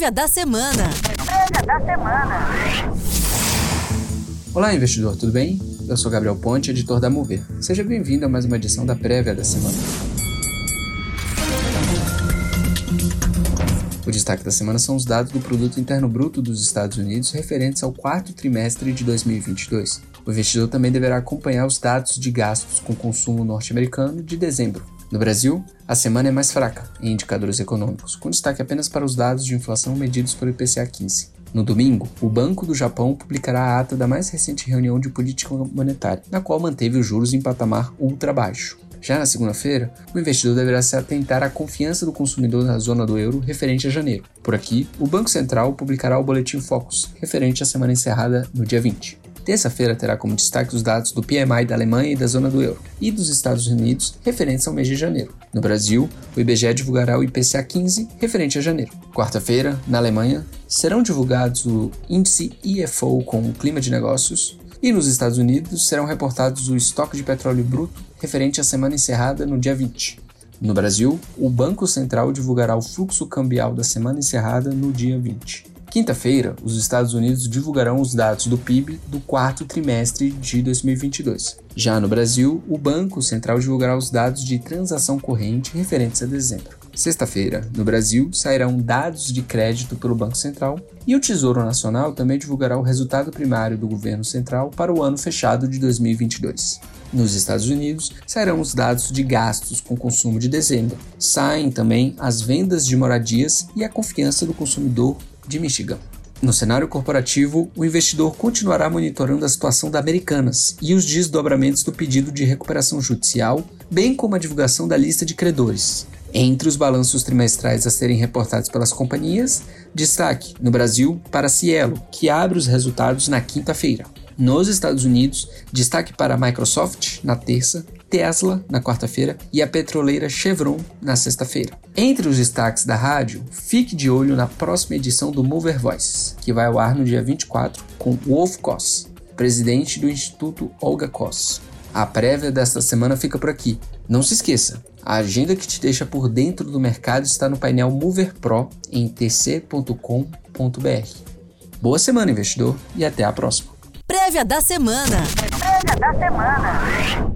Prévia da semana. Prévia da semana. Olá, investidor, tudo bem? Eu sou Gabriel Ponte, editor da Mover. Seja bem-vindo a mais uma edição da Prévia da semana. O destaque da semana são os dados do Produto Interno Bruto dos Estados Unidos referentes ao quarto trimestre de 2022. O investidor também deverá acompanhar os dados de gastos com consumo norte-americano de dezembro. No Brasil, a semana é mais fraca em indicadores econômicos, com destaque apenas para os dados de inflação medidos pelo IPCA 15. No domingo, o Banco do Japão publicará a ata da mais recente reunião de política monetária, na qual manteve os juros em patamar ultra baixo. Já na segunda-feira, o investidor deverá se atentar à confiança do consumidor na zona do euro referente a janeiro. Por aqui, o Banco Central publicará o Boletim Focus, referente à semana encerrada no dia 20. Terça-feira terá como destaque os dados do PMI da Alemanha e da zona do euro e dos Estados Unidos referentes ao mês de janeiro. No Brasil, o IBGE divulgará o IPCA 15 referente a janeiro. Quarta-feira, na Alemanha, serão divulgados o índice IFO com o clima de negócios e nos Estados Unidos serão reportados o estoque de petróleo bruto referente à semana encerrada no dia 20. No Brasil, o Banco Central divulgará o fluxo cambial da semana encerrada no dia 20. Quinta-feira, os Estados Unidos divulgarão os dados do PIB do quarto trimestre de 2022. Já no Brasil, o Banco Central divulgará os dados de transação corrente referentes a dezembro. Sexta-feira, no Brasil, sairão dados de crédito pelo Banco Central e o Tesouro Nacional também divulgará o resultado primário do governo central para o ano fechado de 2022. Nos Estados Unidos, sairão os dados de gastos com consumo de dezembro. Saem também as vendas de moradias e a confiança do consumidor de Michigan. No cenário corporativo, o investidor continuará monitorando a situação da Americanas e os desdobramentos do pedido de recuperação judicial, bem como a divulgação da lista de credores. Entre os balanços trimestrais a serem reportados pelas companhias, destaque no Brasil para Cielo, que abre os resultados na quinta-feira. Nos Estados Unidos, destaque para a Microsoft na terça, Tesla na quarta-feira e a petroleira Chevron na sexta-feira. Entre os destaques da rádio, fique de olho na próxima edição do Mover Voice, que vai ao ar no dia 24 com Wolf Koss, presidente do Instituto Olga Koss. A prévia desta semana fica por aqui. Não se esqueça, a agenda que te deixa por dentro do mercado está no painel Mover Pro em tc.com.br. Boa semana, investidor, e até a próxima. Prévia da semana. Prévia da semana.